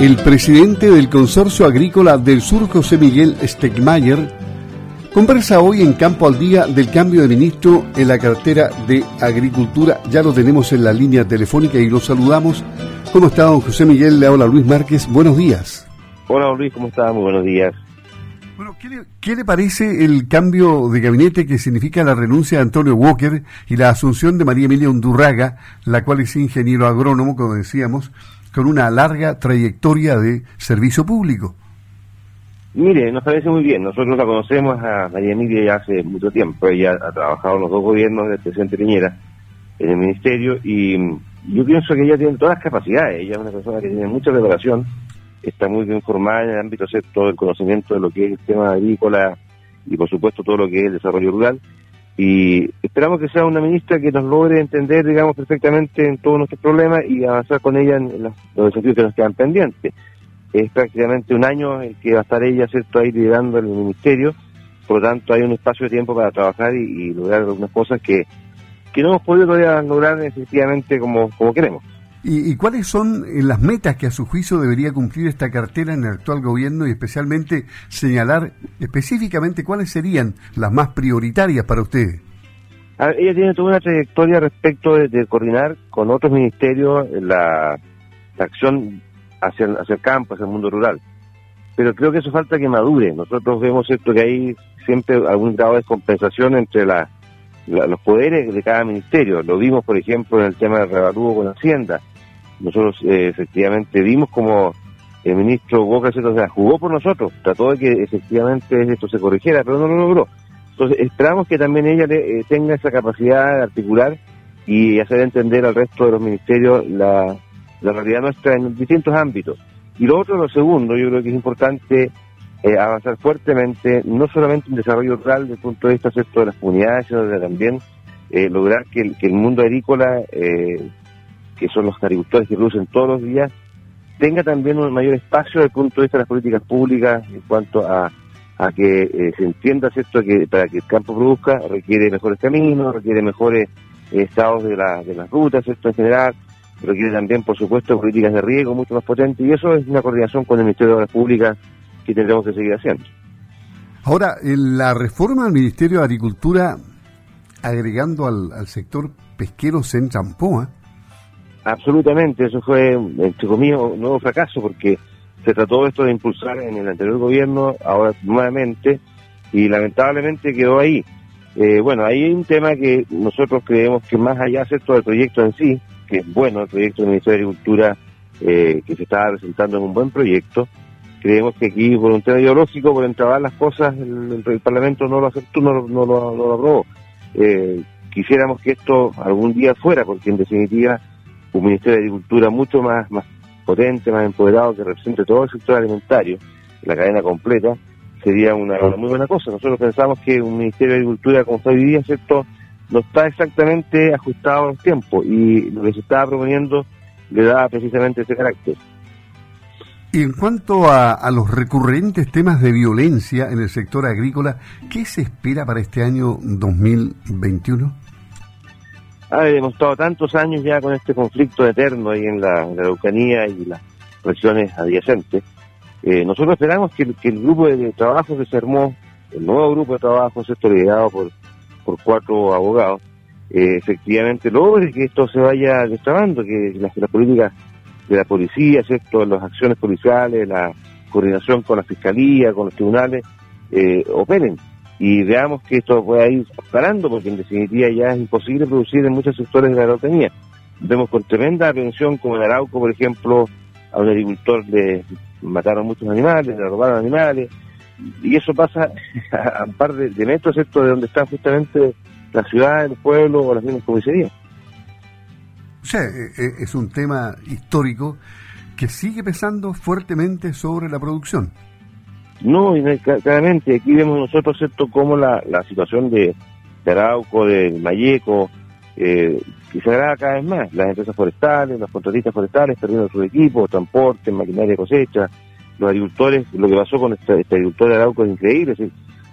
El presidente del Consorcio Agrícola del Sur, José Miguel Stegmayer, conversa hoy en Campo al Día del cambio de ministro en la cartera de Agricultura. Ya lo tenemos en la línea telefónica y lo saludamos. ¿Cómo está, don José Miguel? Le habla Luis Márquez. Buenos días. Hola, Luis, ¿cómo está? Muy buenos días. Bueno, ¿qué le, parece el cambio de gabinete que significa la renuncia de Antonio Walker y la asunción de María Emilia Undurraga, la cual es ingeniero agrónomo, como decíamos, con una larga trayectoria de servicio público? Mire, nos parece muy bien. Nosotros la conocemos a María Emilia ya hace mucho tiempo. Ella ha trabajado en los dos gobiernos del presidente Piñera en el ministerio y yo pienso que ella tiene todas las capacidades. Ella es una persona que tiene mucha preparación está muy bien formada en el ámbito todo el conocimiento de lo que es el tema agrícola y por supuesto todo lo que es el desarrollo rural y esperamos que sea una ministra que nos logre entender digamos perfectamente en todos nuestros problemas y avanzar con ella en los, desafíos que nos quedan pendientes. Es prácticamente un año en que va a estar ella cierto ahí liderando el ministerio. Por lo tanto hay un espacio de tiempo para trabajar y, lograr algunas cosas que, que no hemos podido todavía lograr efectivamente como, como queremos ¿Y, cuáles son eh, las metas que a su juicio debería cumplir esta cartera en el actual gobierno y especialmente señalar específicamente cuáles serían las más prioritarias para usted? ella tiene toda una trayectoria respecto de, coordinar con otros ministerios la, acción hacia, hacia el campo, hacia el mundo rural. Pero creo que eso falta que madure. Nosotros vemos esto que hay siempre algún grado de compensación entre la, los poderes de cada ministerio. Lo vimos, por ejemplo, en el tema del revalúo con Hacienda. Nosotros eh, efectivamente vimos como el ministro Boca se jugó por nosotros, trató de que efectivamente esto se corrigiera, pero no lo logró. Entonces esperamos que también ella eh, tenga esa capacidad de articular y hacer entender al resto de los ministerios la, realidad nuestra en distintos ámbitos. Y lo otro, lo segundo, yo creo que es importante eh, avanzar fuertemente, no solamente en desarrollo rural desde el punto de vista de las comunidades, sino también lograr que el, mundo agrícola que son los agricultores que producen todos los días, tenga también un mayor espacio desde el punto de vista de las políticas públicas en cuanto a, a que eh, se entienda esto que para que el campo produzca requiere mejores caminos, requiere mejores eh, estados de, la, de las rutas, esto en general, requiere también, por supuesto, políticas de riego mucho más potentes y eso es una coordinación con el Ministerio de Obras Públicas que tendremos que seguir haciendo. Ahora, la reforma del Ministerio de Agricultura, agregando al, sector pesquero se Champoa, Absolutamente, eso fue, entre comillas, un nuevo fracaso porque se trató esto de impulsar en el anterior gobierno, ahora nuevamente, y lamentablemente quedó ahí. Eh, bueno, ahí hay un tema que nosotros creemos que más allá de todo el proyecto en sí, que es bueno el proyecto del Ministerio de Agricultura, eh, que se está presentando en un buen proyecto, creemos que aquí por un tema ideológico, por entrabar las cosas, el, Parlamento no lo aceptó, no, no, lo aprobó. Eh, quisiéramos que esto algún día fuera, porque en definitiva un Ministerio de Agricultura mucho más, más potente, más empoderado, que represente todo el sector alimentario, la cadena completa, sería una, muy buena cosa. Nosotros pensamos que un Ministerio de Agricultura como está hoy día, ¿cierto?, no está exactamente ajustado a los tiempos y lo que se estaba proponiendo le da precisamente ese carácter. Y en cuanto a, a, los recurrentes temas de violencia en el sector agrícola, ¿qué se espera para este año 2021? Hemos estado tantos años ya con este conflicto eterno ahí en la, Araucanía y las regiones adyacentes. Eh, nosotros esperamos que, el grupo de trabajo que se armó, el nuevo grupo de trabajo, ¿cierto? liderado por, por cuatro abogados, eh, efectivamente logre que esto se vaya destrabando, que las, políticas de la policía, ¿cierto? las acciones policiales, la coordinación con la fiscalía, con los tribunales, eh, operen y veamos que esto pueda ir parando, porque en definitiva ya es imposible producir en muchos sectores de la agronomía. Vemos con tremenda atención, como en Arauco, por ejemplo, a un agricultor le mataron muchos animales, le robaron animales, y eso pasa a un par de, metros esto de donde están justamente las ciudades, los pueblos o las mismas comisarías. O sea, e, e, es un tema histórico que sigue pesando fuertemente sobre la producción. No, claramente, aquí vemos nosotros esto como la, la situación de, Arauco, de Mayeco, eh, se agrava cada vez más. Las empresas forestales, los contratistas forestales perdiendo sus equipos, transporte, maquinaria de cosecha, los agricultores, lo que pasó con este, este agricultor de Arauco es increíble.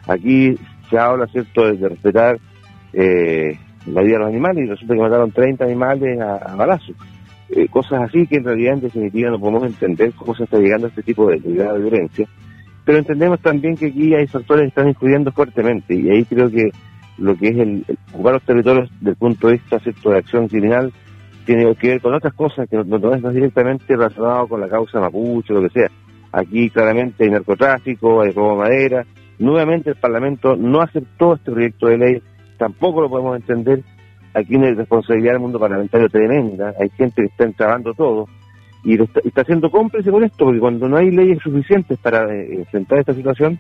aquí se habla, ¿cierto?, de, respetar eh, la vida de los animales y resulta que mataron 30 animales a, balazos. eh, cosas así que en realidad en definitiva no podemos entender cómo se está llegando a este tipo de, de violencia. Pero entendemos también que aquí hay factores que están influyendo fuertemente y ahí creo que lo que es el, ocupar los territorios desde el punto de vista de acción criminal tiene que ver con otras cosas que no, no, es directamente relacionado con la causa mapuche, lo que sea. Aquí claramente hay narcotráfico, hay robo de madera. Nuevamente el Parlamento no aceptó este proyecto de ley, tampoco lo podemos entender. Aquí hay responsabilidad del mundo parlamentario tremenda, hay gente que está entrabando todo y está, está, siendo cómplice con esto, porque cuando no hay leyes suficientes para eh, enfrentar esta situación,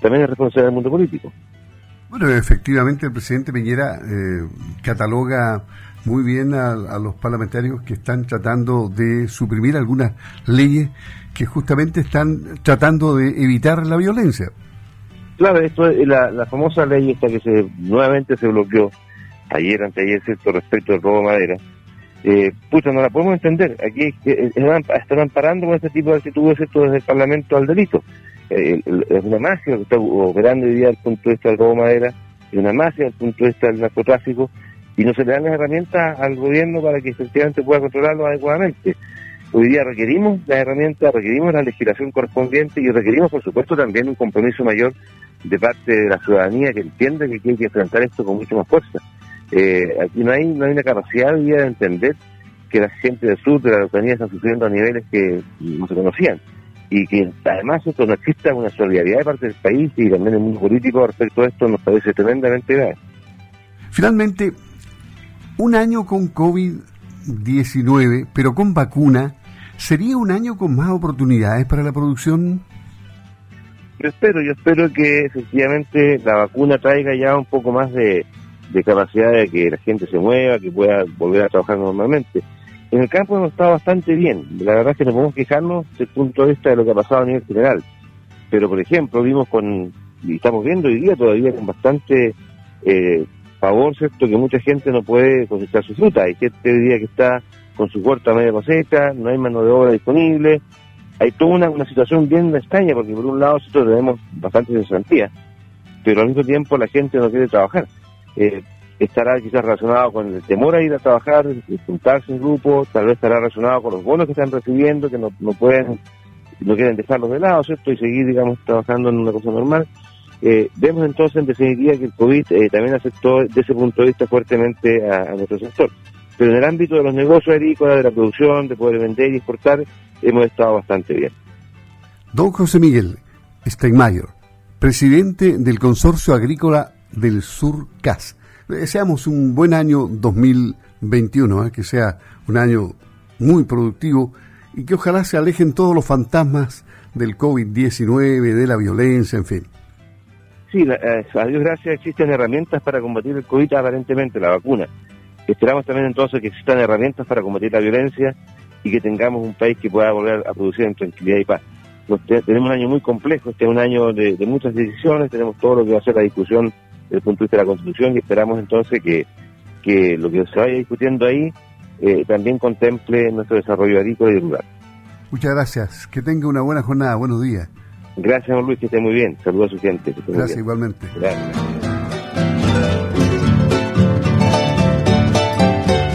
también es responsabilidad del mundo político. Bueno, efectivamente el presidente Piñera eh, cataloga muy bien a, los parlamentarios que están tratando de suprimir algunas leyes que justamente están tratando de evitar la violencia. Claro, esto es la, famosa ley esta que se nuevamente se bloqueó ayer, anteayer, ¿cierto?, respecto al robo de madera. Eh, pucha, no la podemos entender. Aquí eh, están amparando con este tipo de actitudes, ¿cierto?, desde el Parlamento al delito. Eh, es una magia que está operando hoy día desde el punto de vista del robo de madera, es una magia desde el punto de vista del narcotráfico, y no se le dan las herramientas al gobierno para que efectivamente pueda controlarlo adecuadamente. Hoy día requerimos las herramientas, requerimos la legislación correspondiente y requerimos, por supuesto, también un compromiso mayor de parte de la ciudadanía que entiende que tiene que enfrentar esto con mucha más fuerza. Eh, aquí no hay, no hay una capacidad hoy día de entender que la gente del sur de la localidad están sufriendo a niveles que no se conocían y que además esto no exista una solidaridad de parte del país y también el mundo político respecto a esto nos parece tremendamente grave. Finalmente, un año con COVID-19, pero con vacuna, ¿sería un año con más oportunidades para la producción? Yo espero, yo espero que efectivamente la vacuna traiga ya un poco más de, capacidad de que la gente se mueva, que pueda volver a trabajar normalmente. En el campo hemos estado bastante bien. La verdad es que no podemos quejarnos desde el punto de vista de lo que ha pasado a nivel general. Pero, por ejemplo, vimos con, y estamos viendo hoy día todavía con bastante eh, favor, ¿cierto?, que mucha gente no puede cosechar su fruta. Hay gente hoy día que está con su a media cosecha, no hay mano de obra disponible. Hay toda una, una situación bien extraña, porque por un lado nosotros tenemos bastante cesantía, pero al mismo tiempo la gente no quiere trabajar. Eh, estará quizás relacionado con el temor a ir a trabajar, juntarse en grupo, tal vez estará relacionado con los bonos que están recibiendo, que no, no pueden, no quieren dejarlos de lado, ¿cierto? Y seguir, digamos, trabajando en una cosa normal. Eh, vemos entonces en definitiva que el COVID eh, también afectó desde ese punto de vista fuertemente a, nuestro sector. Pero en el ámbito de los negocios agrícolas, de la producción, de poder vender y exportar, hemos estado bastante bien. Don José Miguel Steinmeier, presidente del Consorcio Agrícola del Sur CAS. Deseamos un buen año 2021, ¿eh? que sea un año muy productivo y que ojalá se alejen todos los fantasmas del COVID-19, de la violencia, en fin. Sí, eh, a Dios gracias existen herramientas para combatir el COVID, aparentemente la vacuna. Esperamos también entonces que existan herramientas para combatir la violencia y que tengamos un país que pueda volver a producir en tranquilidad y paz. tenemos un año muy complejo, este es un año de, muchas decisiones, tenemos todo lo que va a ser la discusión desde el punto de vista de la Constitución y esperamos entonces que, que lo que se vaya discutiendo ahí eh, también contemple nuestro desarrollo agrícola y rural. Muchas gracias, que tenga una buena jornada, buenos días. Gracias, Luis, que esté muy bien. Saludos a su gente. Gracias, igualmente. Gracias.